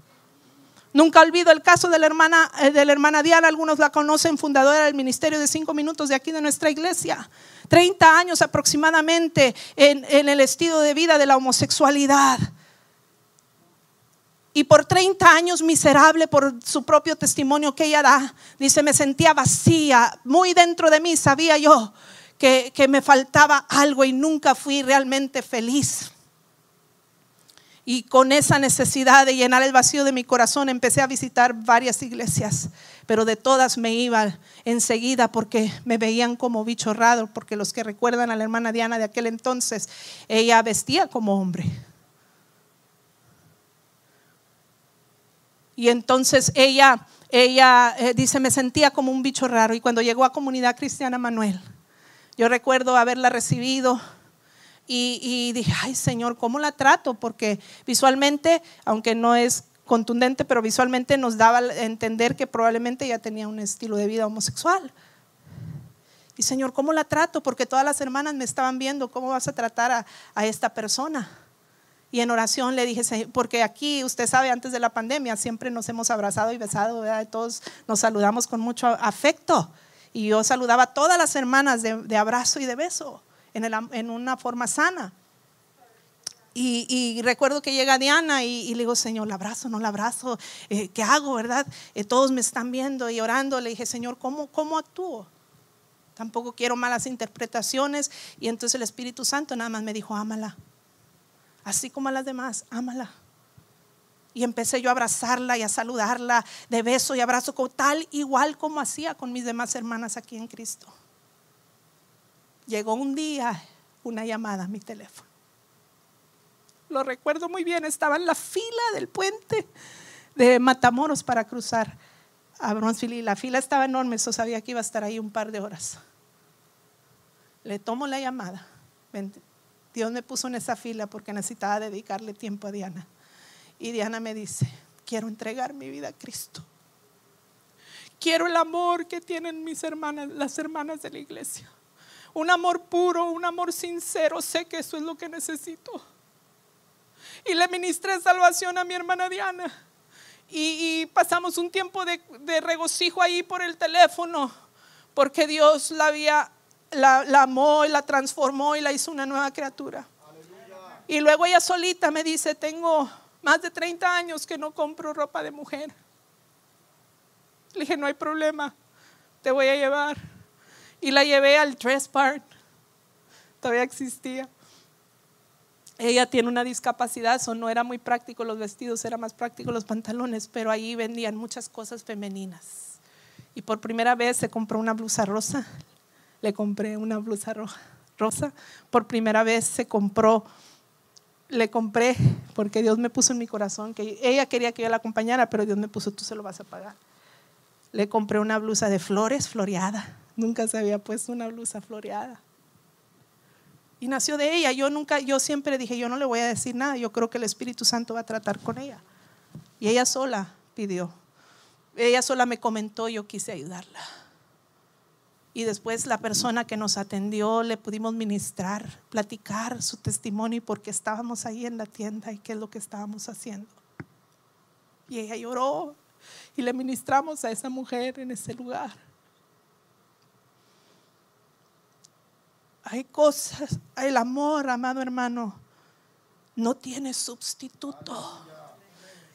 Nunca olvido el caso de la hermana, eh, de la hermana Diana, algunos la conocen, fundadora del Ministerio de Cinco Minutos de aquí de nuestra iglesia. 30 años aproximadamente en, el estilo de vida de la homosexualidad. Y por 30 años miserable por su propio testimonio que ella da, dice, me sentía vacía, muy dentro de mí sabía yo que, que me faltaba algo y nunca fui realmente feliz. Y con esa necesidad de llenar el vacío de mi corazón empecé a visitar varias iglesias, pero de todas me iba enseguida porque me veían como bicho raro, porque los que recuerdan a la hermana Diana de aquel entonces, ella vestía como hombre. Y entonces ella, ella eh, dice, me sentía como un bicho raro. Y cuando llegó a Comunidad Cristiana Manuel, yo recuerdo haberla recibido y, dije, ay Señor, ¿cómo la trato? Porque visualmente, aunque no es contundente, pero visualmente nos daba a entender que probablemente ella tenía un estilo de vida homosexual. Y Señor, ¿cómo la trato? Porque todas las hermanas me estaban viendo, ¿cómo vas a tratar a, esta persona? Y en oración le dije, porque aquí, usted sabe, antes de la pandemia siempre nos hemos abrazado y besado, todos nos saludamos con mucho afecto. Y yo saludaba a todas las hermanas de abrazo y de beso en, una forma sana. Y, recuerdo que llega Diana y, le digo, Señor, ¿la abrazo? ¿No la abrazo? Eh, ¿Qué hago, verdad? Eh, todos me están viendo y orando. Le dije, Señor, ¿cómo, ¿cómo actúo? Tampoco quiero malas interpretaciones. Y entonces el Espíritu Santo nada más me dijo, ámala. Así como a las demás, ámala. Y empecé yo a abrazarla y a saludarla de beso y abrazo, tal igual como hacía con mis demás hermanas aquí en Cristo llegó un día una llamada a mi teléfono. Lo recuerdo muy bien, estaba en la fila del puente de Matamoros para cruzar a Bronzeville y la fila estaba enorme, eso sabía que iba a estar ahí un par de horas. Le tomo la llamada. Dios me puso en esa fila porque necesitaba dedicarle tiempo a Diana. Y Diana me dice, quiero entregar mi vida a Cristo. Quiero el amor que tienen mis hermanas, las hermanas de la iglesia un amor puro, un amor sincero. Sé que eso es lo que necesito. Y le ministré salvación a mi hermana Diana. Y, pasamos un tiempo de, regocijo ahí por el teléfono, porque Dios la había, la, amó y la transformó y la hizo una nueva criatura. Y luego ella solita me dice, tengo más de 30 años que no compro ropa de mujer. Le dije, no hay problema, te voy a llevar. Y la llevé al dress part. Todavía existía. Ella tiene una discapacidad, eso no era muy práctico los vestidos, era más práctico los pantalones, pero ahí vendían muchas cosas femeninas. Y por primera vez se compró una blusa rosa. Le compré una blusa rosa. Por primera vez se compró, le compré, porque Dios me puso en mi corazón, que ella quería que yo la acompañara, pero Dios me puso, tú se lo vas a pagar. Le compré una blusa de flores floreada Nunca se había puesto una blusa floreada. Y nació de ella. Yo nunca, yo siempre dije, yo no le voy a decir nada. Yo creo que el Espíritu Santo va a tratar con ella. Y ella sola pidió. Ella sola me comentó, yo quise ayudarla. Y después la persona que nos atendió le pudimos ministrar, platicar su testimonio y por qué estábamos ahí en la tienda y qué es lo que estábamos haciendo. Y ella lloró y le ministramos a esa mujer en ese lugar. Hay cosas, el amor, amado hermano, no tiene sustituto.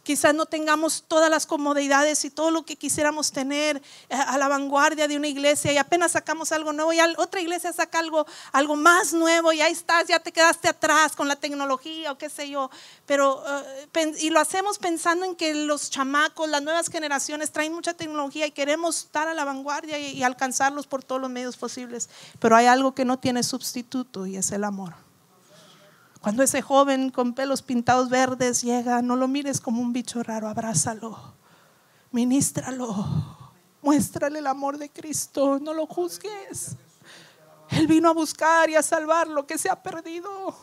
Quizás no tengamos todas las comodidades y todo lo que quisiéramos tener eh, a la vanguardia de una iglesia y apenas sacamos algo nuevo y otra iglesia saca algo, algo más nuevo y ahí estás, ya te quedaste atrás con la tecnología o qué sé yo. Pero, eh, y lo hacemos pensando en que los chamacos, las nuevas generaciones traen mucha tecnología y queremos estar a la vanguardia y alcanzarlos por todos los medios posibles. Pero hay algo que no tiene sustituto y es el amor. Cuando ese joven con pelos pintados verdes llega, no lo mires como un bicho raro, abrázalo, ministralo, muéstrale el amor de Cristo, no lo juzgues. Él vino a buscar y a salvar lo que se ha perdido.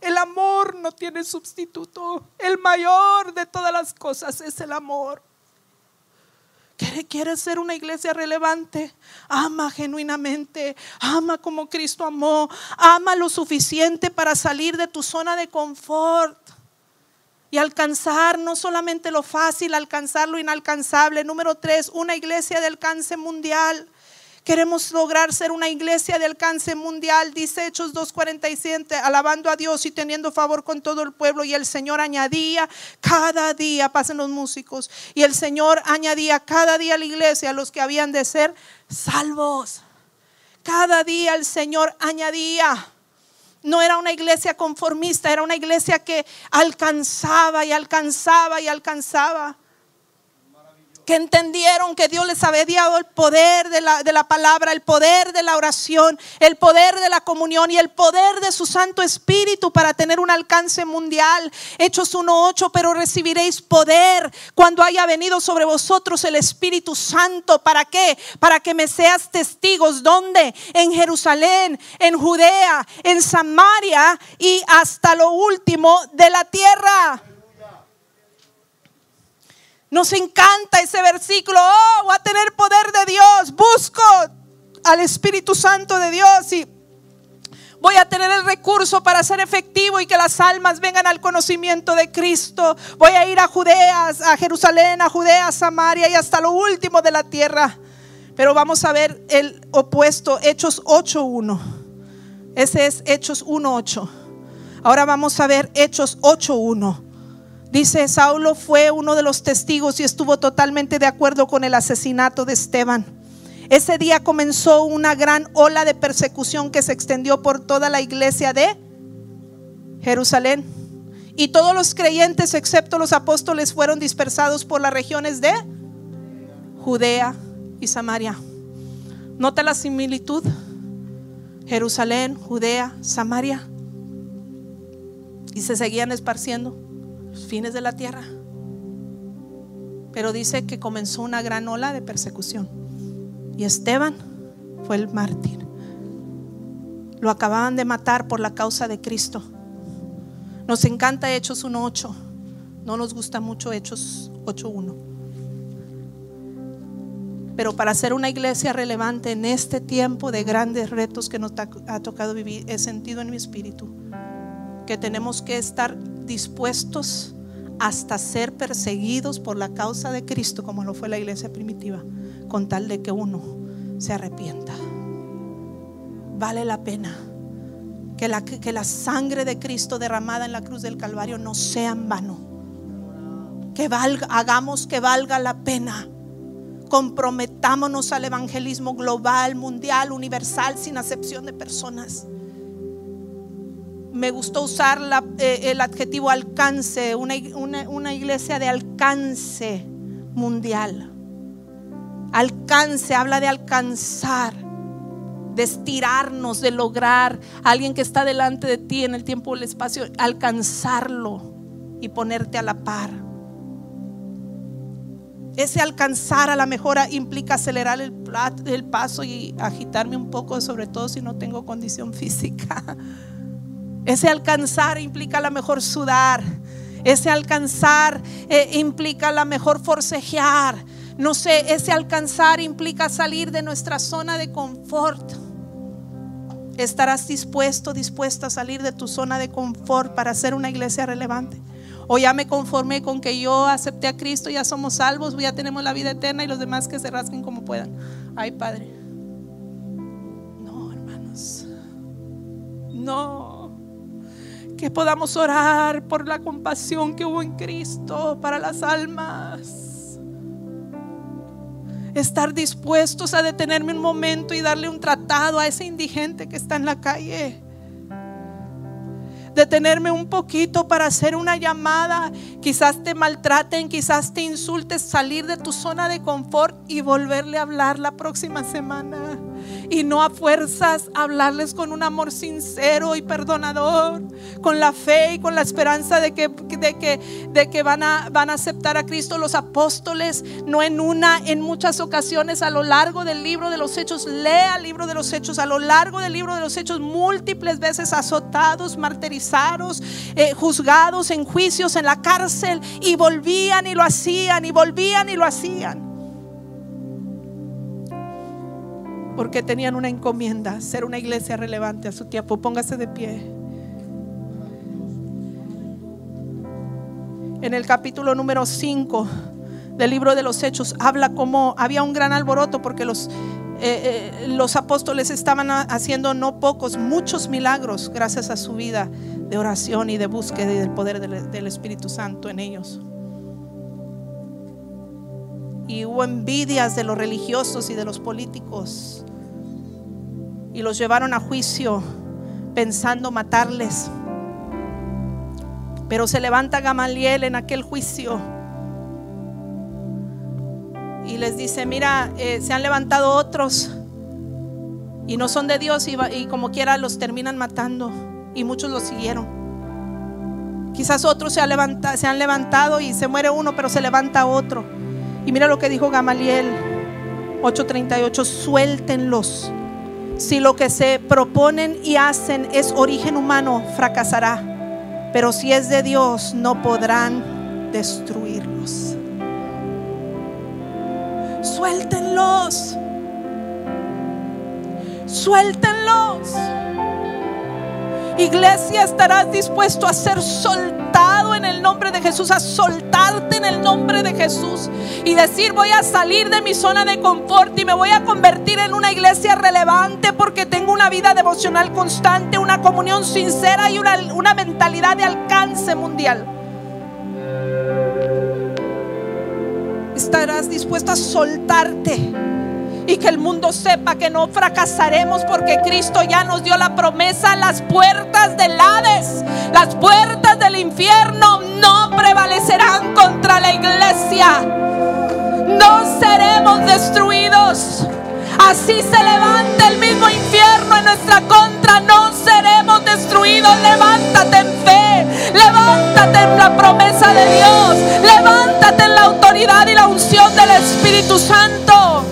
El amor no tiene sustituto. El mayor de todas las cosas es el amor. ¿Quieres ser una iglesia relevante? Ama genuinamente, ama como Cristo amó, ama lo suficiente para salir de tu zona de confort y alcanzar no solamente lo fácil, alcanzar lo inalcanzable. Número tres, una iglesia de alcance mundial. Queremos lograr ser una iglesia de alcance mundial, dice Hechos 2.47, alabando a Dios y teniendo favor con todo el pueblo. Y el Señor añadía cada día, pasen los músicos, y el Señor añadía cada día a la iglesia a los que habían de ser salvos. Cada día el Señor añadía. No era una iglesia conformista, era una iglesia que alcanzaba y alcanzaba y alcanzaba que entendieron que Dios les había dado el poder de la, de la, palabra, el poder de la oración, el poder de la comunión y el poder de su Santo Espíritu para tener un alcance mundial. Hechos 1.8, pero recibiréis poder cuando haya venido sobre vosotros el Espíritu Santo. ¿Para qué? Para que me seas testigos. ¿Dónde? En Jerusalén, en Judea, en Samaria y hasta lo último de la tierra. Nos encanta ese versículo. Oh, voy a tener poder de Dios. Busco al Espíritu Santo de Dios y voy a tener el recurso para ser efectivo y que las almas vengan al conocimiento de Cristo. Voy a ir a Judea, a Jerusalén, a Judea, a Samaria y hasta lo último de la tierra. Pero vamos a ver el opuesto, Hechos 8.1. Ese es Hechos 1.8. Ahora vamos a ver Hechos 8.1. Dice, Saulo fue uno de los testigos y estuvo totalmente de acuerdo con el asesinato de Esteban. Ese día comenzó una gran ola de persecución que se extendió por toda la iglesia de Jerusalén. Y todos los creyentes, excepto los apóstoles, fueron dispersados por las regiones de Judea y Samaria. Nota la similitud. Jerusalén, Judea, Samaria. Y se seguían esparciendo fines de la tierra. Pero dice que comenzó una gran ola de persecución. Y Esteban fue el mártir. Lo acababan de matar por la causa de Cristo. Nos encanta Hechos 1.8. No nos gusta mucho Hechos 8.1. Pero para ser una iglesia relevante en este tiempo de grandes retos que nos ha tocado vivir, he sentido en mi espíritu que tenemos que estar dispuestos hasta ser perseguidos por la causa de Cristo, como lo fue la iglesia primitiva, con tal de que uno se arrepienta. Vale la pena que la, que la sangre de Cristo derramada en la cruz del Calvario no sea en vano. Que valga, hagamos que valga la pena. Comprometámonos al evangelismo global, mundial, universal, sin acepción de personas me gustó usar eh, el adjetivo alcance, una, iglesia de alcance mundial. Alcance, habla de alcanzar, de estirarnos, de lograr alguien que está delante de ti en el tiempo y el espacio, alcanzarlo y ponerte a la par. Ese alcanzar a la mejora implica acelerar el, el paso y agitarme un poco, sobre todo si no tengo condición física. *laughs* Ese alcanzar implica a la mejor sudar. Ese alcanzar eh, implica a la mejor forcejear. No sé, ese alcanzar implica salir de nuestra zona de confort. ¿Estarás dispuesto, dispuesta a salir de tu zona de confort para ser una iglesia relevante? O ya me conformé con que yo acepté a Cristo, ya somos salvos, ya tenemos la vida eterna y los demás que se rasquen como puedan. Ay, Padre. No, hermanos. No. Que podamos orar por la compasión que hubo en Cristo para las almas estar dispuestos a detenerme un momento y darle un tratado a ese indigente que está en la calle. Detenerme un poquito para hacer una llamada. Quizás te maltraten, quizás te insultes, salir de tu zona de confort y volverle a hablar la próxima semana y no a fuerzas hablarles con un amor sincero y perdonador, con la fe y con la esperanza de que, de que, de que van, a, van a aceptar a Cristo los apóstoles, no en una, en muchas ocasiones a lo largo del libro de los hechos, lea el libro de los hechos, a lo largo del libro de los hechos, múltiples veces azotados, martirizados, eh, juzgados en juicios, en la cárcel, y volvían y lo hacían, y volvían y lo hacían. Porque tenían una encomienda, ser una iglesia relevante a su tiempo. Póngase de pie. En el capítulo número 5 del libro de los Hechos habla como había un gran alboroto porque los, eh, eh, los apóstoles estaban haciendo no pocos, muchos milagros gracias a su vida de oración y de búsqueda y del poder del Espíritu Santo en ellos y hubo envidias de los religiosos y de los políticos. Y los llevaron a juicio pensando matarles. Pero se levanta Gamaliel en aquel juicio y les dice, mira, eh, se han levantado otros y no son de Dios y, como quiera los terminan matando y muchos los siguieron. Quizás otros se, se han levantado y se muere uno, pero se levanta otro. Y mira lo que dijo Gamaliel 8:38, suéltenlos. Si lo que se proponen y hacen es origen humano, fracasará. Pero si es de Dios, no podrán destruirlos. Suéltenlos. Suéltenlos. Iglesia, estarás dispuesto a ser soltado en el nombre de Jesús, a soltarte en el nombre de Jesús y decir voy a salir de mi zona de confort y me voy a convertir en una iglesia relevante porque tengo una vida devocional constante, una comunión sincera y una, una mentalidad de alcance mundial. Estarás dispuesto a soltarte y que el mundo sepa que no fracasaremos porque Cristo ya nos dio la promesa, las puertas del Hades, las puertas del infierno no prevalecerán contra la iglesia. No seremos destruidos. Así se levanta el mismo infierno en nuestra contra, no seremos destruidos. Levántate en fe, levántate en la promesa de Dios, levántate en la autoridad y la unción del Espíritu Santo.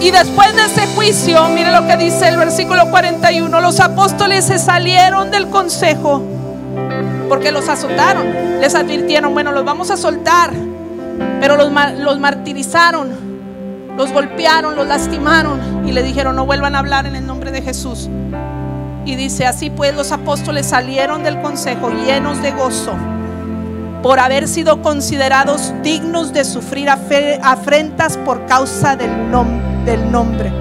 Y después de ese juicio, mire lo que dice el versículo 41, los apóstoles se salieron del consejo porque los azotaron, les advirtieron, bueno, los vamos a soltar, pero los, los martirizaron, los golpearon, los lastimaron y le dijeron, no vuelvan a hablar en el nombre de Jesús. Y dice, así pues los apóstoles salieron del consejo llenos de gozo por haber sido considerados dignos de sufrir afrentas por causa del nombre del nombre.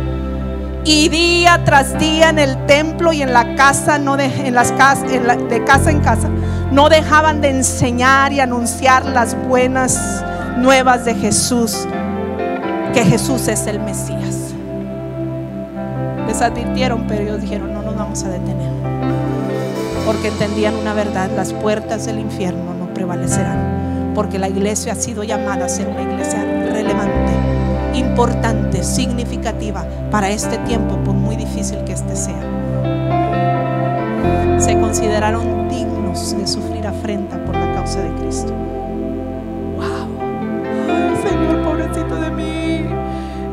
Y día tras día en el templo y en la casa, no en las casas, de casa en casa, no dejaban de enseñar y anunciar las buenas nuevas de Jesús, que Jesús es el Mesías. Les advirtieron, pero ellos dijeron, no nos vamos a detener. Porque entendían una verdad, las puertas del infierno no prevalecerán. Porque la iglesia ha sido llamada a ser una iglesia relevante importante, significativa para este tiempo, por muy difícil que este sea. Se consideraron dignos de sufrir afrenta por la causa de Cristo. ¡Wow! Ay, Señor, pobrecito de mí.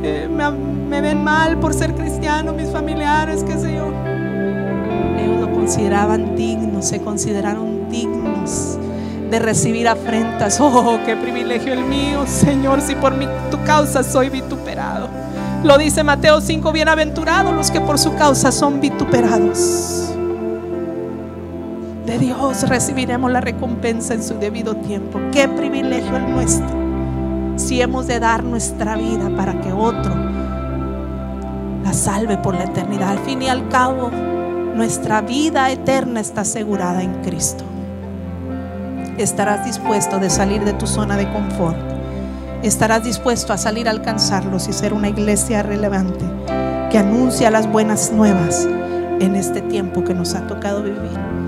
Eh, me, me, ven mal por ser cristiano, mis familiares, qué sé yo. Ellos lo consideraban dignos, se consideraron dignos de recibir afrentas. Oh, qué privilegio el mío, Señor, si por mi, tu causa soy vituperado. Lo dice Mateo 5, bienaventurados los que por su causa son vituperados. De Dios recibiremos la recompensa en su debido tiempo. Qué privilegio el nuestro. Si hemos de dar nuestra vida para que otro la salve por la eternidad. Al fin y al cabo, nuestra vida eterna está asegurada en Cristo. Estarás dispuesto de salir de tu zona de confort. Estarás dispuesto a salir a alcanzarlos y ser una iglesia relevante que anuncia las buenas nuevas en este tiempo que nos ha tocado vivir.